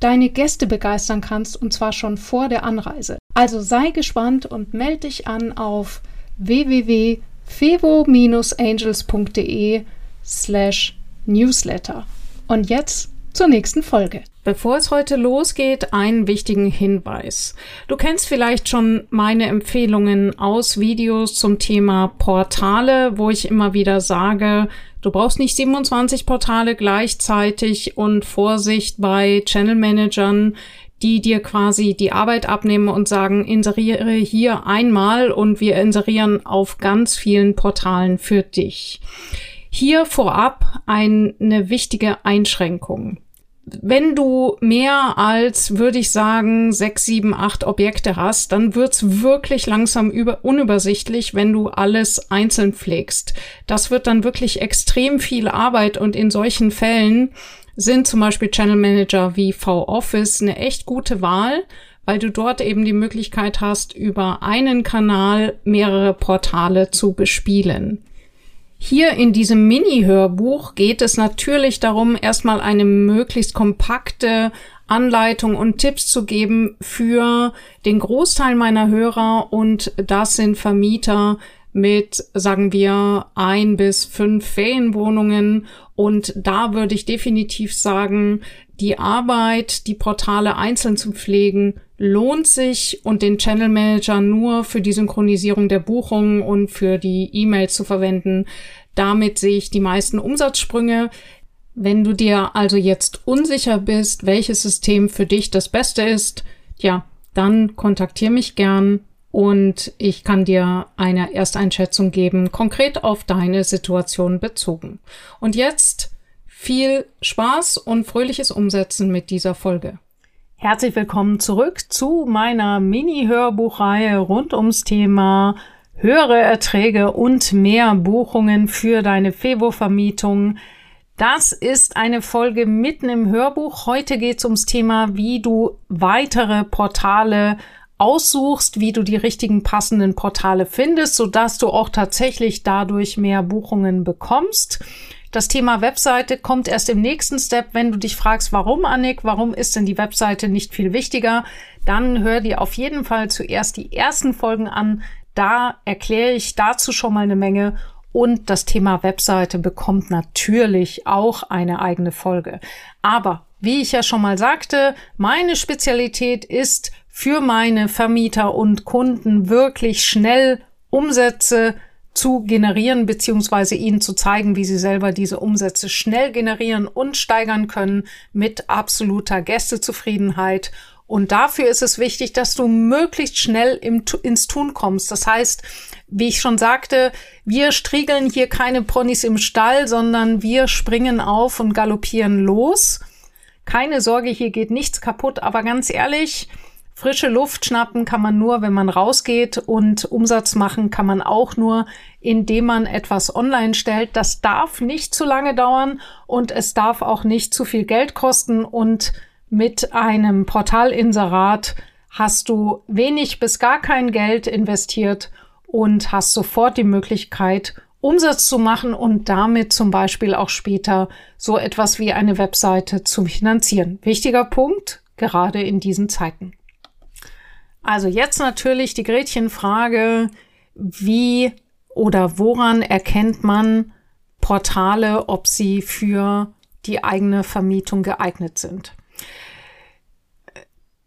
deine Gäste begeistern kannst, und zwar schon vor der Anreise. Also sei gespannt und melde dich an auf www.fevo-angels.de slash newsletter. Und jetzt zur nächsten Folge. Bevor es heute losgeht, einen wichtigen Hinweis. Du kennst vielleicht schon meine Empfehlungen aus Videos zum Thema Portale, wo ich immer wieder sage, du brauchst nicht 27 Portale gleichzeitig und Vorsicht bei Channel Managern, die dir quasi die Arbeit abnehmen und sagen, inseriere hier einmal und wir inserieren auf ganz vielen Portalen für dich. Hier vorab eine wichtige Einschränkung wenn du mehr als, würde ich sagen, sechs, sieben, acht Objekte hast, dann wird's wirklich langsam über, unübersichtlich, wenn du alles einzeln pflegst. Das wird dann wirklich extrem viel Arbeit und in solchen Fällen sind zum Beispiel Channel Manager wie V-Office eine echt gute Wahl, weil du dort eben die Möglichkeit hast, über einen Kanal mehrere Portale zu bespielen. Hier in diesem Mini-Hörbuch geht es natürlich darum, erstmal eine möglichst kompakte Anleitung und Tipps zu geben für den Großteil meiner Hörer und das sind Vermieter mit, sagen wir, ein bis fünf Ferienwohnungen und da würde ich definitiv sagen, die Arbeit, die Portale einzeln zu pflegen, lohnt sich und den Channel Manager nur für die Synchronisierung der Buchungen und für die E-Mails zu verwenden. Damit sehe ich die meisten Umsatzsprünge. Wenn du dir also jetzt unsicher bist, welches System für dich das Beste ist, ja, dann kontaktiere mich gern und ich kann dir eine Ersteinschätzung geben, konkret auf deine Situation bezogen. Und jetzt viel Spaß und fröhliches Umsetzen mit dieser Folge. Herzlich willkommen zurück zu meiner Mini-Hörbuchreihe rund ums Thema höhere Erträge und mehr Buchungen für deine Fevo-Vermietung. Das ist eine Folge mitten im Hörbuch. Heute geht es ums Thema, wie du weitere Portale aussuchst, wie du die richtigen passenden Portale findest, sodass du auch tatsächlich dadurch mehr Buchungen bekommst. Das Thema Webseite kommt erst im nächsten Step. Wenn du dich fragst, warum, Annik, warum ist denn die Webseite nicht viel wichtiger, dann hör dir auf jeden Fall zuerst die ersten Folgen an. Da erkläre ich dazu schon mal eine Menge und das Thema Webseite bekommt natürlich auch eine eigene Folge. Aber wie ich ja schon mal sagte, meine Spezialität ist für meine Vermieter und Kunden wirklich schnell Umsätze zu generieren, beziehungsweise ihnen zu zeigen, wie sie selber diese Umsätze schnell generieren und steigern können mit absoluter Gästezufriedenheit. Und dafür ist es wichtig, dass du möglichst schnell im, ins Tun kommst. Das heißt, wie ich schon sagte, wir striegeln hier keine Ponys im Stall, sondern wir springen auf und galoppieren los. Keine Sorge, hier geht nichts kaputt, aber ganz ehrlich, Frische Luft schnappen kann man nur, wenn man rausgeht und Umsatz machen kann man auch nur, indem man etwas online stellt. Das darf nicht zu lange dauern und es darf auch nicht zu viel Geld kosten und mit einem Portalinserat hast du wenig bis gar kein Geld investiert und hast sofort die Möglichkeit, Umsatz zu machen und damit zum Beispiel auch später so etwas wie eine Webseite zu finanzieren. Wichtiger Punkt, gerade in diesen Zeiten. Also jetzt natürlich die Gretchenfrage, wie oder woran erkennt man Portale, ob sie für die eigene Vermietung geeignet sind?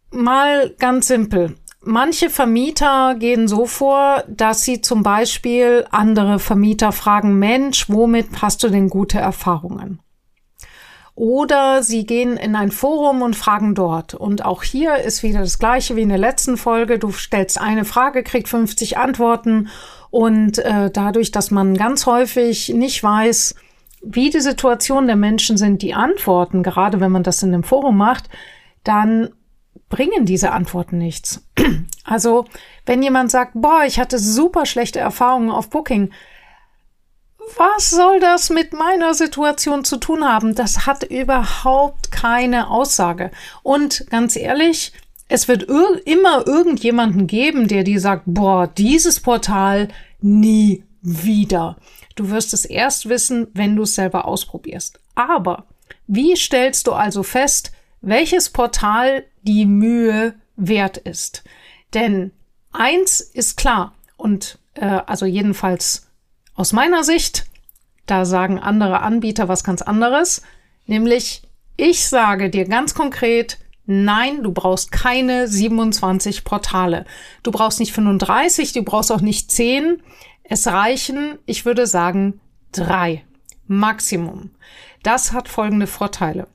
Mal ganz simpel. Manche Vermieter gehen so vor, dass sie zum Beispiel andere Vermieter fragen, Mensch, womit hast du denn gute Erfahrungen? Oder sie gehen in ein Forum und fragen dort. Und auch hier ist wieder das gleiche wie in der letzten Folge. Du stellst eine Frage, kriegst 50 Antworten. Und äh, dadurch, dass man ganz häufig nicht weiß, wie die Situation der Menschen sind, die antworten, gerade wenn man das in einem Forum macht, dann bringen diese Antworten nichts. Also, wenn jemand sagt, boah, ich hatte super schlechte Erfahrungen auf Booking, was soll das mit meiner Situation zu tun haben? Das hat überhaupt keine Aussage. Und ganz ehrlich, es wird ir immer irgendjemanden geben, der dir sagt, boah, dieses Portal nie wieder. Du wirst es erst wissen, wenn du es selber ausprobierst. Aber wie stellst du also fest, welches Portal die Mühe wert ist? Denn eins ist klar und äh, also jedenfalls aus meiner Sicht, da sagen andere Anbieter was ganz anderes, nämlich ich sage dir ganz konkret, Nein, du brauchst keine 27 Portale. Du brauchst nicht 35, du brauchst auch nicht 10. Es reichen, ich würde sagen, drei. Maximum. Das hat folgende Vorteile.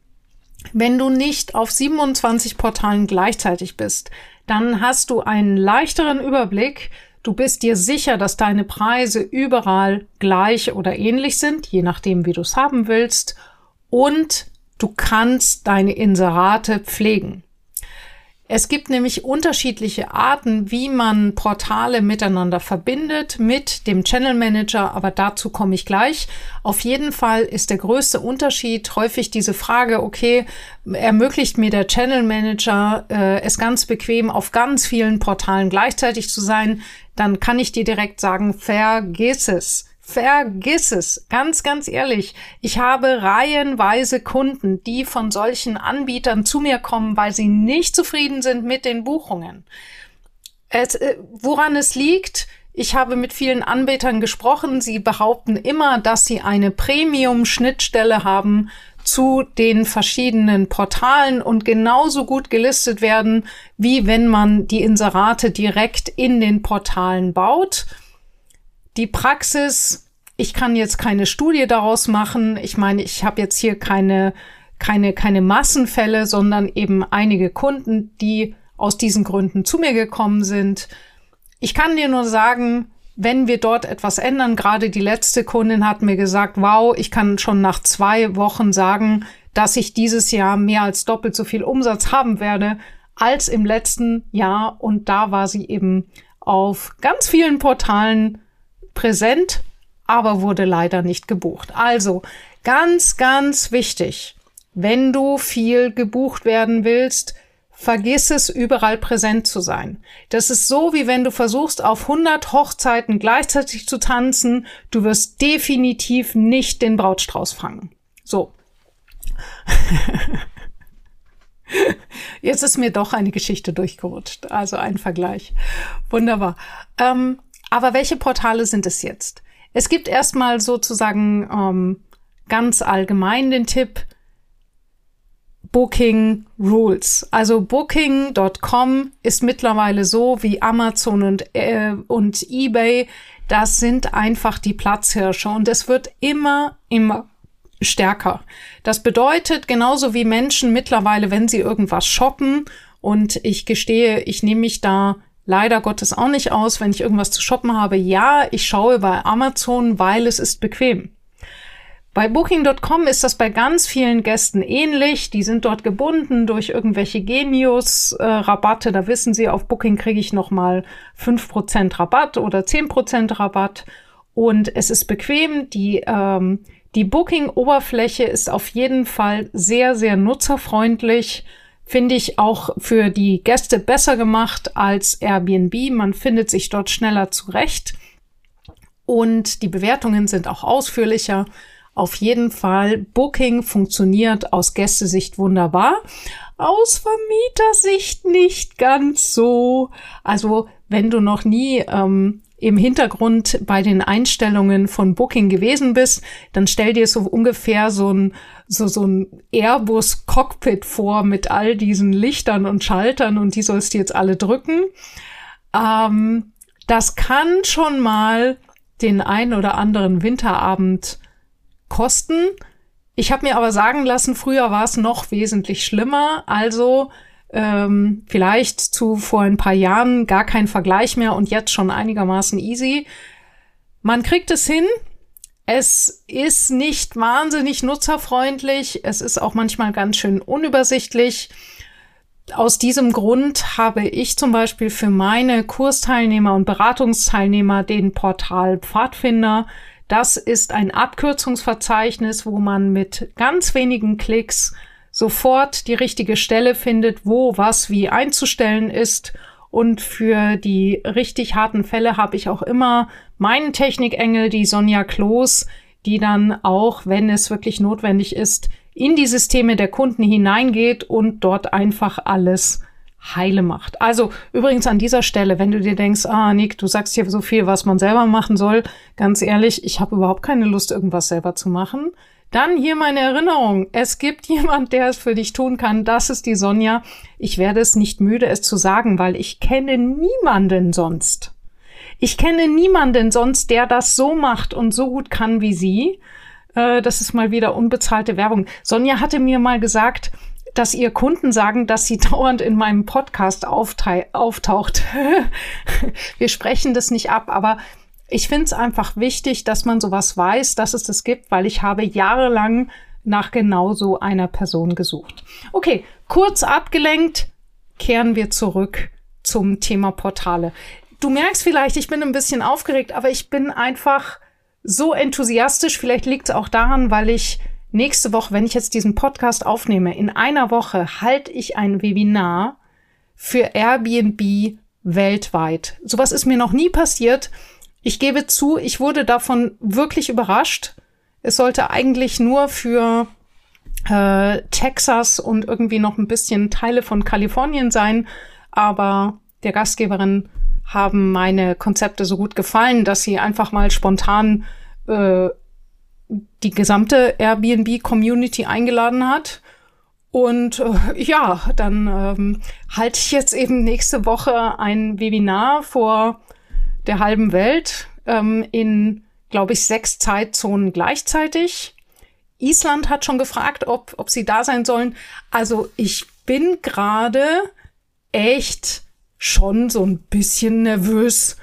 Wenn du nicht auf 27 Portalen gleichzeitig bist, dann hast du einen leichteren Überblick. Du bist dir sicher, dass deine Preise überall gleich oder ähnlich sind, je nachdem, wie du es haben willst. Und du kannst deine Inserate pflegen. Es gibt nämlich unterschiedliche Arten, wie man Portale miteinander verbindet mit dem Channel Manager, aber dazu komme ich gleich. Auf jeden Fall ist der größte Unterschied häufig diese Frage, okay, ermöglicht mir der Channel Manager äh, es ganz bequem auf ganz vielen Portalen gleichzeitig zu sein, dann kann ich dir direkt sagen, vergiss es. Vergiss es. Ganz, ganz ehrlich. Ich habe reihenweise Kunden, die von solchen Anbietern zu mir kommen, weil sie nicht zufrieden sind mit den Buchungen. Es, äh, woran es liegt? Ich habe mit vielen Anbietern gesprochen. Sie behaupten immer, dass sie eine Premium-Schnittstelle haben zu den verschiedenen Portalen und genauso gut gelistet werden, wie wenn man die Inserate direkt in den Portalen baut. Die Praxis, ich kann jetzt keine Studie daraus machen. Ich meine, ich habe jetzt hier keine, keine, keine Massenfälle, sondern eben einige Kunden, die aus diesen Gründen zu mir gekommen sind. Ich kann dir nur sagen, wenn wir dort etwas ändern, gerade die letzte Kundin hat mir gesagt, wow, ich kann schon nach zwei Wochen sagen, dass ich dieses Jahr mehr als doppelt so viel Umsatz haben werde als im letzten Jahr. Und da war sie eben auf ganz vielen Portalen präsent, aber wurde leider nicht gebucht. Also ganz, ganz wichtig, wenn du viel gebucht werden willst, vergiss es, überall präsent zu sein. Das ist so, wie wenn du versuchst, auf 100 Hochzeiten gleichzeitig zu tanzen. Du wirst definitiv nicht den Brautstrauß fangen. So. Jetzt ist mir doch eine Geschichte durchgerutscht, also ein Vergleich. Wunderbar. Ähm, aber welche Portale sind es jetzt? Es gibt erstmal sozusagen ähm, ganz allgemein den Tipp, Booking Rules. Also Booking.com ist mittlerweile so wie Amazon und, äh, und eBay. Das sind einfach die Platzhirsche und es wird immer, immer stärker. Das bedeutet, genauso wie Menschen mittlerweile, wenn sie irgendwas shoppen, und ich gestehe, ich nehme mich da leider Gottes auch nicht aus, wenn ich irgendwas zu shoppen habe. Ja, ich schaue bei Amazon, weil es ist bequem. Bei Booking.com ist das bei ganz vielen Gästen ähnlich. Die sind dort gebunden durch irgendwelche Genius-Rabatte. Da wissen sie, auf Booking kriege ich nochmal fünf Prozent Rabatt oder zehn Prozent Rabatt. Und es ist bequem. Die, ähm, die Booking-Oberfläche ist auf jeden Fall sehr, sehr nutzerfreundlich finde ich auch für die Gäste besser gemacht als Airbnb. Man findet sich dort schneller zurecht und die Bewertungen sind auch ausführlicher. Auf jeden Fall, Booking funktioniert aus Gästesicht wunderbar, aus Vermietersicht nicht ganz so. Also wenn du noch nie ähm, im Hintergrund bei den Einstellungen von Booking gewesen bist, dann stell dir so ungefähr so ein, so, so ein Airbus-Cockpit vor mit all diesen Lichtern und Schaltern und die sollst du jetzt alle drücken. Ähm, das kann schon mal den ein oder anderen Winterabend kosten. Ich habe mir aber sagen lassen, früher war es noch wesentlich schlimmer. Also ähm, vielleicht zu vor ein paar Jahren gar kein Vergleich mehr und jetzt schon einigermaßen easy. Man kriegt es hin. Es ist nicht wahnsinnig nutzerfreundlich. Es ist auch manchmal ganz schön unübersichtlich. aus diesem Grund habe ich zum Beispiel für meine Kursteilnehmer und Beratungsteilnehmer den Portal Pfadfinder. Das ist ein Abkürzungsverzeichnis, wo man mit ganz wenigen Klicks sofort die richtige Stelle findet, wo was wie einzustellen ist. Und für die richtig harten Fälle habe ich auch immer meinen Technikengel, die Sonja Kloß, die dann auch, wenn es wirklich notwendig ist, in die Systeme der Kunden hineingeht und dort einfach alles heile macht. Also übrigens an dieser Stelle, wenn du dir denkst, ah Nick, du sagst hier so viel, was man selber machen soll, ganz ehrlich, ich habe überhaupt keine Lust, irgendwas selber zu machen. Dann hier meine Erinnerung. Es gibt jemand, der es für dich tun kann. Das ist die Sonja. Ich werde es nicht müde, es zu sagen, weil ich kenne niemanden sonst. Ich kenne niemanden sonst, der das so macht und so gut kann wie sie. Äh, das ist mal wieder unbezahlte Werbung. Sonja hatte mir mal gesagt, dass ihr Kunden sagen, dass sie dauernd in meinem Podcast auftaucht. Wir sprechen das nicht ab, aber ich finde es einfach wichtig, dass man sowas weiß, dass es das gibt, weil ich habe jahrelang nach genau so einer Person gesucht. Okay, kurz abgelenkt, kehren wir zurück zum Thema Portale. Du merkst vielleicht, ich bin ein bisschen aufgeregt, aber ich bin einfach so enthusiastisch. Vielleicht liegt es auch daran, weil ich nächste Woche, wenn ich jetzt diesen Podcast aufnehme, in einer Woche halte ich ein Webinar für Airbnb weltweit. Sowas ist mir noch nie passiert. Ich gebe zu, ich wurde davon wirklich überrascht. Es sollte eigentlich nur für äh, Texas und irgendwie noch ein bisschen Teile von Kalifornien sein, aber der Gastgeberin haben meine Konzepte so gut gefallen, dass sie einfach mal spontan äh, die gesamte Airbnb-Community eingeladen hat. Und äh, ja, dann ähm, halte ich jetzt eben nächste Woche ein Webinar vor der halben Welt ähm, in, glaube ich, sechs Zeitzonen gleichzeitig. Island hat schon gefragt, ob, ob sie da sein sollen. Also ich bin gerade echt schon so ein bisschen nervös.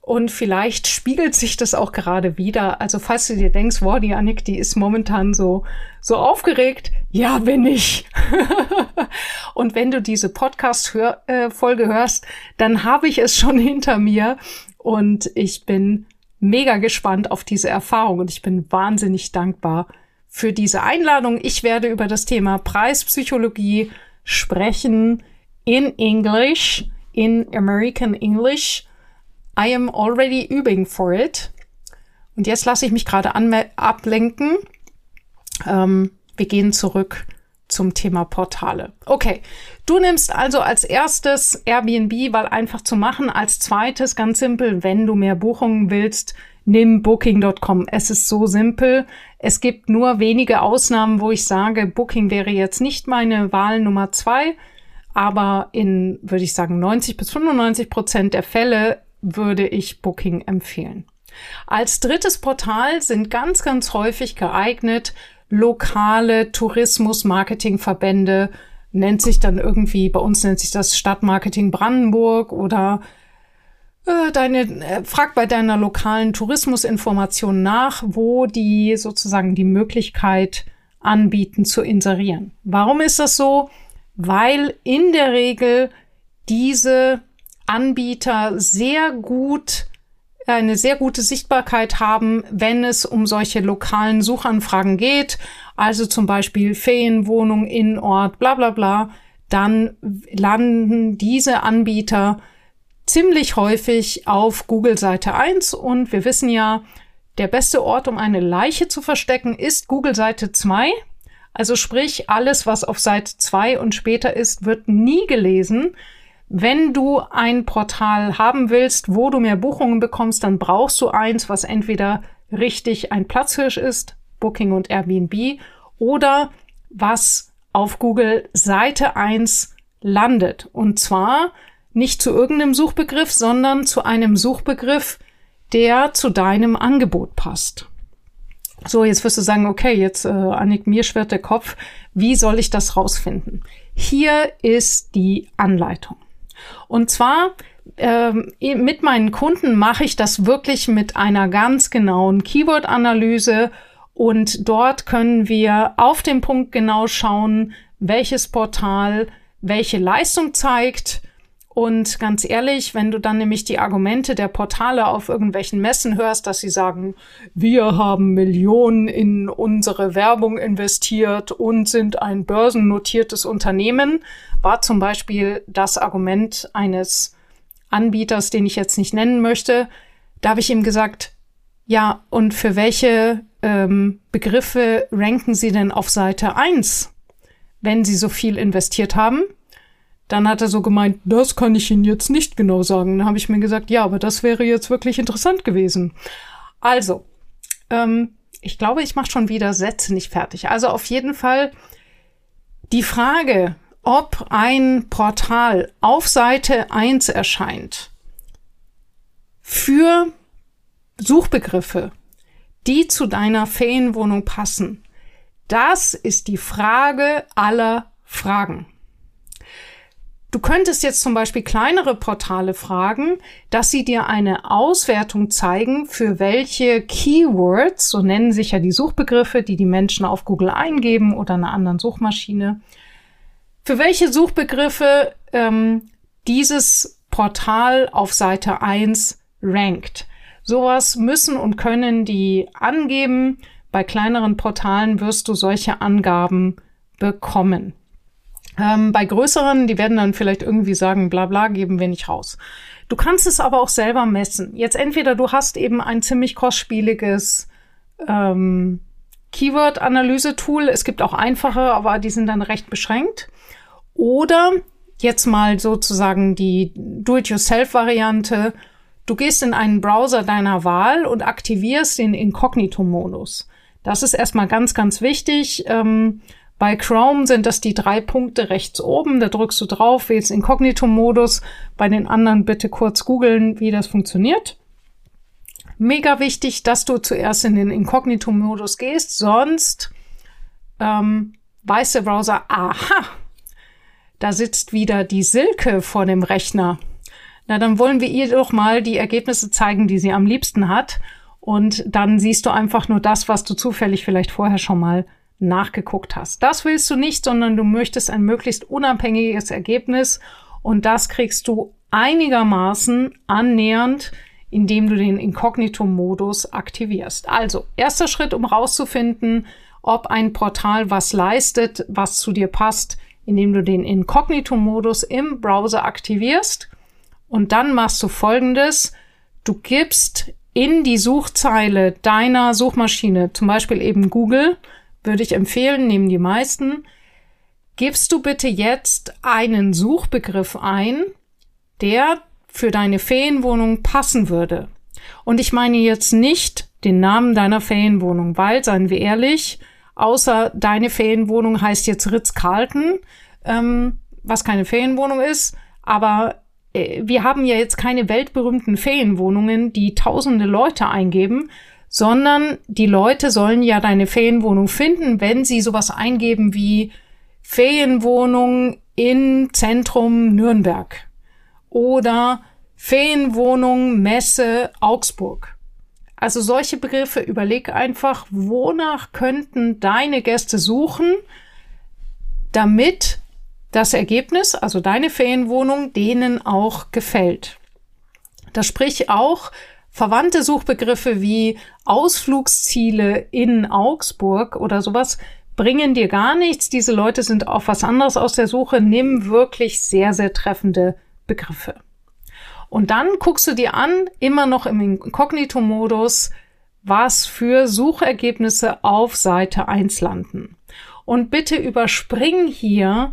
Und vielleicht spiegelt sich das auch gerade wieder. Also falls du dir denkst, wow, die Annik, die ist momentan so, so aufgeregt. Ja, bin ich. und wenn du diese Podcast-Folge -Hör äh, hörst, dann habe ich es schon hinter mir. Und ich bin mega gespannt auf diese Erfahrung und ich bin wahnsinnig dankbar für diese Einladung. Ich werde über das Thema Preispsychologie sprechen in English, in American English. I am already übing for it. Und jetzt lasse ich mich gerade ablenken. Ähm, wir gehen zurück zum Thema Portale. Okay, du nimmst also als erstes Airbnb, weil einfach zu machen. Als zweites, ganz simpel, wenn du mehr Buchungen willst, nimm Booking.com. Es ist so simpel. Es gibt nur wenige Ausnahmen, wo ich sage, Booking wäre jetzt nicht meine Wahl Nummer zwei. Aber in, würde ich sagen, 90 bis 95 Prozent der Fälle würde ich Booking empfehlen. Als drittes Portal sind ganz, ganz häufig geeignet lokale Tourismus-Marketing-Verbände, nennt sich dann irgendwie, bei uns nennt sich das Stadtmarketing Brandenburg oder äh, deine, äh, frag bei deiner lokalen Tourismusinformation nach, wo die sozusagen die Möglichkeit anbieten zu inserieren. Warum ist das so? Weil in der Regel diese Anbieter sehr gut eine sehr gute Sichtbarkeit haben, wenn es um solche lokalen Suchanfragen geht, also zum Beispiel Ferienwohnung in Ort, bla bla bla, dann landen diese Anbieter ziemlich häufig auf Google Seite 1 und wir wissen ja, der beste Ort, um eine Leiche zu verstecken, ist Google Seite 2. Also sprich, alles, was auf Seite 2 und später ist, wird nie gelesen. Wenn du ein Portal haben willst, wo du mehr Buchungen bekommst, dann brauchst du eins, was entweder richtig ein Platzhirsch ist, Booking und Airbnb, oder was auf Google Seite 1 landet. Und zwar nicht zu irgendeinem Suchbegriff, sondern zu einem Suchbegriff, der zu deinem Angebot passt. So, jetzt wirst du sagen, okay, jetzt äh, Annik, mir schwirrt der Kopf. Wie soll ich das rausfinden? Hier ist die Anleitung. Und zwar ähm, mit meinen Kunden mache ich das wirklich mit einer ganz genauen Keyword-Analyse und dort können wir auf den Punkt genau schauen, welches Portal welche Leistung zeigt. Und ganz ehrlich, wenn du dann nämlich die Argumente der Portale auf irgendwelchen Messen hörst, dass sie sagen, wir haben Millionen in unsere Werbung investiert und sind ein börsennotiertes Unternehmen, war zum Beispiel das Argument eines Anbieters, den ich jetzt nicht nennen möchte. Da habe ich ihm gesagt, ja, und für welche ähm, Begriffe ranken Sie denn auf Seite 1, wenn Sie so viel investiert haben? Dann hat er so gemeint, das kann ich Ihnen jetzt nicht genau sagen. Dann habe ich mir gesagt, ja, aber das wäre jetzt wirklich interessant gewesen. Also, ähm, ich glaube, ich mache schon wieder Sätze nicht fertig. Also auf jeden Fall die Frage, ob ein Portal auf Seite 1 erscheint für Suchbegriffe, die zu deiner Ferienwohnung passen. Das ist die Frage aller Fragen. Du könntest jetzt zum Beispiel kleinere Portale fragen, dass sie dir eine Auswertung zeigen, für welche Keywords, so nennen sich ja die Suchbegriffe, die die Menschen auf Google eingeben oder einer anderen Suchmaschine, für welche Suchbegriffe ähm, dieses Portal auf Seite 1 rankt. Sowas müssen und können die angeben. Bei kleineren Portalen wirst du solche Angaben bekommen. Ähm, bei größeren, die werden dann vielleicht irgendwie sagen, bla bla, geben wir nicht raus. Du kannst es aber auch selber messen. Jetzt entweder du hast eben ein ziemlich kostspieliges ähm, Keyword-Analyse-Tool. Es gibt auch einfache, aber die sind dann recht beschränkt. Oder jetzt mal sozusagen die Do-it-yourself-Variante. Du gehst in einen Browser deiner Wahl und aktivierst den Inkognito-Modus. Das ist erstmal ganz, ganz wichtig. Ähm, bei Chrome sind das die drei Punkte rechts oben. Da drückst du drauf, wählst Inkognito-Modus. Bei den anderen bitte kurz googeln, wie das funktioniert. Mega wichtig, dass du zuerst in den Inkognito-Modus gehst, sonst ähm, weiß der Browser, aha, da sitzt wieder die Silke vor dem Rechner. Na, dann wollen wir ihr doch mal die Ergebnisse zeigen, die sie am liebsten hat. Und dann siehst du einfach nur das, was du zufällig vielleicht vorher schon mal nachgeguckt hast. Das willst du nicht, sondern du möchtest ein möglichst unabhängiges Ergebnis. Und das kriegst du einigermaßen annähernd, indem du den Inkognito-Modus aktivierst. Also, erster Schritt, um rauszufinden, ob ein Portal was leistet, was zu dir passt, indem du den Inkognito-Modus im Browser aktivierst. Und dann machst du folgendes. Du gibst in die Suchzeile deiner Suchmaschine, zum Beispiel eben Google, würde ich empfehlen, nehmen die meisten, gibst du bitte jetzt einen Suchbegriff ein, der für deine Ferienwohnung passen würde. Und ich meine jetzt nicht den Namen deiner Ferienwohnung, weil, seien wir ehrlich, außer deine Ferienwohnung heißt jetzt Ritz-Carlton, ähm, was keine Ferienwohnung ist, aber äh, wir haben ja jetzt keine weltberühmten Ferienwohnungen, die tausende Leute eingeben, sondern die Leute sollen ja deine Ferienwohnung finden, wenn sie sowas eingeben wie Ferienwohnung in Zentrum Nürnberg oder Ferienwohnung Messe Augsburg. Also solche Begriffe, überleg einfach, wonach könnten deine Gäste suchen, damit das Ergebnis, also deine Ferienwohnung, denen auch gefällt. Das sprich auch verwandte Suchbegriffe wie Ausflugsziele in Augsburg oder sowas bringen dir gar nichts. Diese Leute sind auf was anderes aus der Suche. Nimm wirklich sehr, sehr treffende Begriffe. Und dann guckst du dir an, immer noch im Inkognito-Modus, was für Suchergebnisse auf Seite 1 landen. Und bitte überspring hier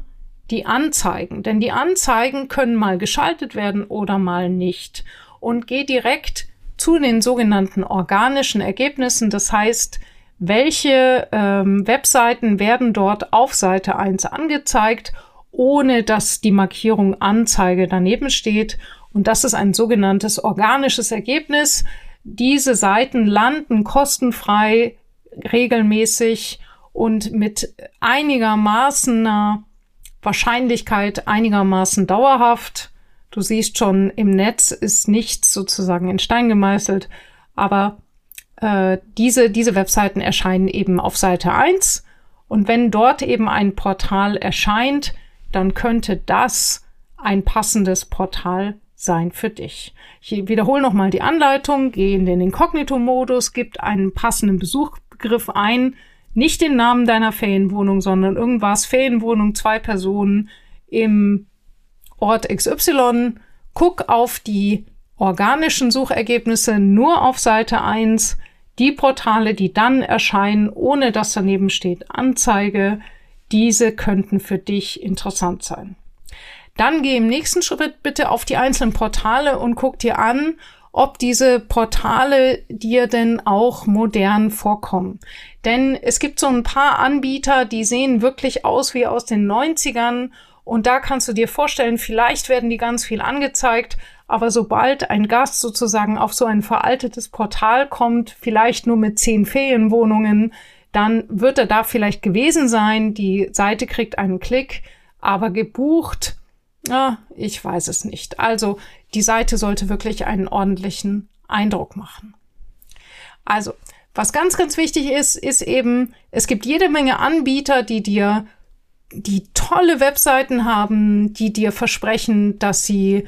die Anzeigen, denn die Anzeigen können mal geschaltet werden oder mal nicht. Und geh direkt zu den sogenannten organischen Ergebnissen. Das heißt, welche ähm, Webseiten werden dort auf Seite 1 angezeigt, ohne dass die Markierung Anzeige daneben steht. Und das ist ein sogenanntes organisches Ergebnis. Diese Seiten landen kostenfrei regelmäßig und mit einigermaßen Wahrscheinlichkeit einigermaßen dauerhaft. Du siehst schon, im Netz ist nichts sozusagen in Stein gemeißelt, aber äh, diese, diese Webseiten erscheinen eben auf Seite 1 und wenn dort eben ein Portal erscheint, dann könnte das ein passendes Portal sein für dich. Ich wiederhole nochmal die Anleitung, geh in den Inkognito-Modus, gib einen passenden Besuchbegriff ein, nicht den Namen deiner Ferienwohnung, sondern irgendwas, Ferienwohnung, zwei Personen im Ort XY, guck auf die organischen Suchergebnisse nur auf Seite 1, die Portale, die dann erscheinen, ohne dass daneben steht Anzeige, diese könnten für dich interessant sein. Dann geh im nächsten Schritt bitte auf die einzelnen Portale und guck dir an, ob diese Portale dir denn auch modern vorkommen. Denn es gibt so ein paar Anbieter, die sehen wirklich aus wie aus den 90ern und da kannst du dir vorstellen, vielleicht werden die ganz viel angezeigt, aber sobald ein Gast sozusagen auf so ein veraltetes Portal kommt, vielleicht nur mit zehn Ferienwohnungen, dann wird er da vielleicht gewesen sein. Die Seite kriegt einen Klick, aber gebucht, ah, ich weiß es nicht. Also die Seite sollte wirklich einen ordentlichen Eindruck machen. Also, was ganz, ganz wichtig ist, ist eben, es gibt jede Menge Anbieter, die dir die tolle Webseiten haben, die dir versprechen, dass sie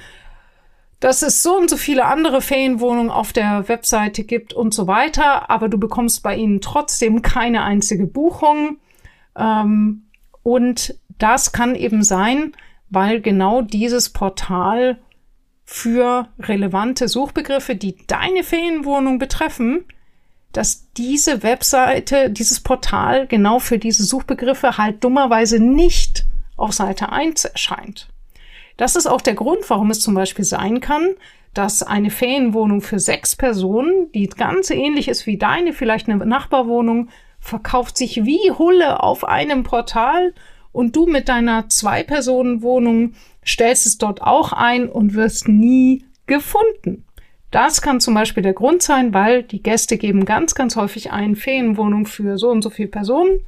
dass es so und so viele andere Ferienwohnungen auf der Webseite gibt und so weiter, aber du bekommst bei ihnen trotzdem keine einzige Buchung. Ähm, und das kann eben sein, weil genau dieses Portal für relevante Suchbegriffe, die deine Ferienwohnung betreffen, dass diese Webseite, dieses Portal genau für diese Suchbegriffe halt dummerweise nicht auf Seite 1 erscheint. Das ist auch der Grund, warum es zum Beispiel sein kann, dass eine Ferienwohnung für sechs Personen, die ganz ähnlich ist wie deine, vielleicht eine Nachbarwohnung, verkauft sich wie Hulle auf einem Portal und du mit deiner Zwei-Personen-Wohnung stellst es dort auch ein und wirst nie gefunden. Das kann zum Beispiel der Grund sein, weil die Gäste geben ganz, ganz häufig ein Ferienwohnung für so und so viele Personen.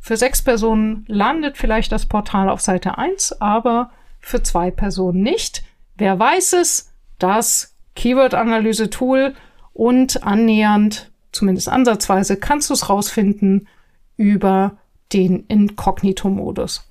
Für sechs Personen landet vielleicht das Portal auf Seite 1, aber für zwei Personen nicht. Wer weiß es? Das Keyword-Analyse-Tool und annähernd, zumindest ansatzweise, kannst du es rausfinden über den Inkognito-Modus.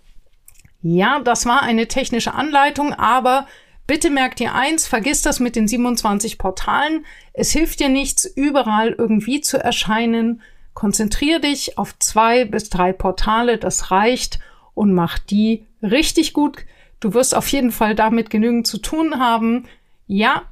Ja, das war eine technische Anleitung, aber bitte merkt dir eins, vergiss das mit den 27 Portalen. Es hilft dir nichts, überall irgendwie zu erscheinen. Konzentrier dich auf zwei bis drei Portale, das reicht und mach die richtig gut Du wirst auf jeden Fall damit genügend zu tun haben. Ja,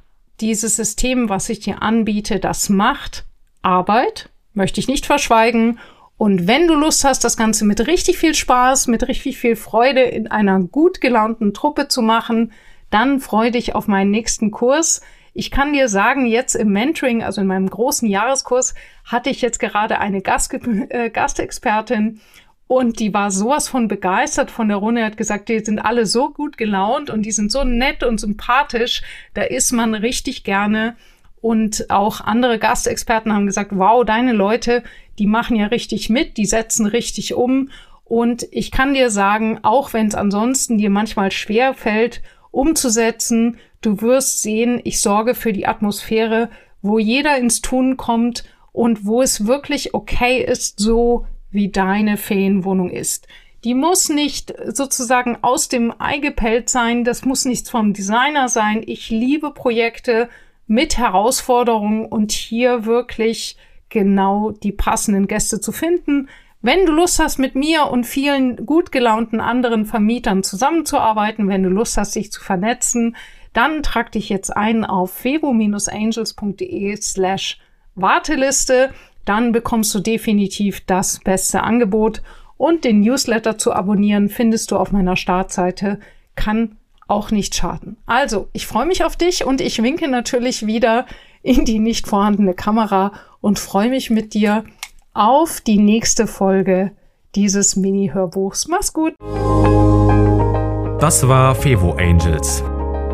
dieses System, was ich dir anbiete, das macht Arbeit, möchte ich nicht verschweigen. Und wenn du Lust hast, das Ganze mit richtig viel Spaß, mit richtig viel Freude in einer gut gelaunten Truppe zu machen, dann freu dich auf meinen nächsten Kurs. Ich kann dir sagen, jetzt im Mentoring, also in meinem großen Jahreskurs, hatte ich jetzt gerade eine Gast äh, Gastexpertin und die war sowas von begeistert von der Runde. Hat gesagt, die sind alle so gut gelaunt und die sind so nett und sympathisch. Da ist man richtig gerne. Und auch andere Gastexperten haben gesagt, wow, deine Leute, die machen ja richtig mit, die setzen richtig um. Und ich kann dir sagen, auch wenn es ansonsten dir manchmal schwer fällt, umzusetzen, du wirst sehen, ich sorge für die Atmosphäre, wo jeder ins Tun kommt und wo es wirklich okay ist, so wie deine Ferienwohnung ist. Die muss nicht sozusagen aus dem Ei gepellt sein, das muss nichts vom Designer sein. Ich liebe Projekte mit Herausforderungen und hier wirklich genau die passenden Gäste zu finden. Wenn du Lust hast, mit mir und vielen gut gelaunten anderen Vermietern zusammenzuarbeiten, wenn du Lust hast, dich zu vernetzen, dann trag dich jetzt ein auf fevo-angels.de slash Warteliste dann bekommst du definitiv das beste Angebot. Und den Newsletter zu abonnieren findest du auf meiner Startseite. Kann auch nicht schaden. Also, ich freue mich auf dich und ich winke natürlich wieder in die nicht vorhandene Kamera und freue mich mit dir auf die nächste Folge dieses Mini-Hörbuchs. Mach's gut! Das war Fevo Angels,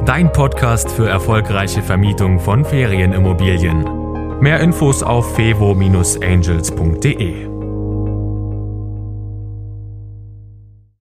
dein Podcast für erfolgreiche Vermietung von Ferienimmobilien. Mehr Infos auf fevo-angels.de